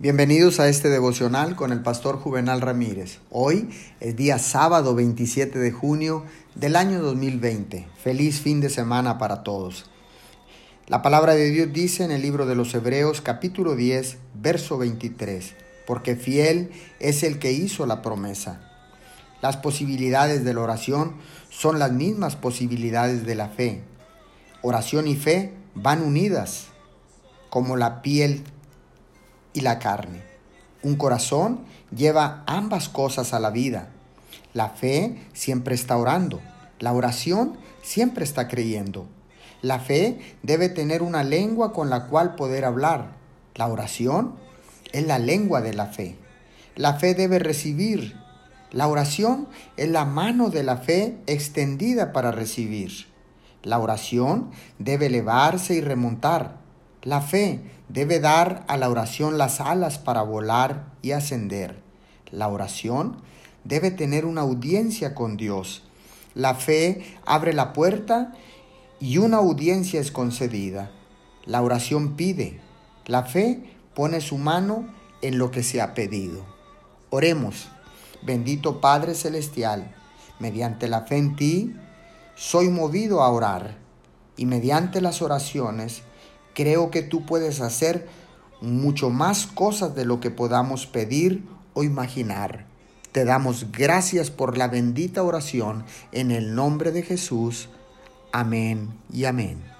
Bienvenidos a este devocional con el pastor Juvenal Ramírez. Hoy es día sábado 27 de junio del año 2020. Feliz fin de semana para todos. La palabra de Dios dice en el libro de los Hebreos capítulo 10, verso 23, porque fiel es el que hizo la promesa. Las posibilidades de la oración son las mismas posibilidades de la fe. Oración y fe van unidas como la piel y la carne. Un corazón lleva ambas cosas a la vida. La fe siempre está orando. La oración siempre está creyendo. La fe debe tener una lengua con la cual poder hablar. La oración es la lengua de la fe. La fe debe recibir. La oración es la mano de la fe extendida para recibir. La oración debe elevarse y remontar. La fe debe dar a la oración las alas para volar y ascender. La oración debe tener una audiencia con Dios. La fe abre la puerta y una audiencia es concedida. La oración pide. La fe pone su mano en lo que se ha pedido. Oremos. Bendito Padre Celestial, mediante la fe en ti, soy movido a orar y mediante las oraciones, Creo que tú puedes hacer mucho más cosas de lo que podamos pedir o imaginar. Te damos gracias por la bendita oración en el nombre de Jesús. Amén y amén.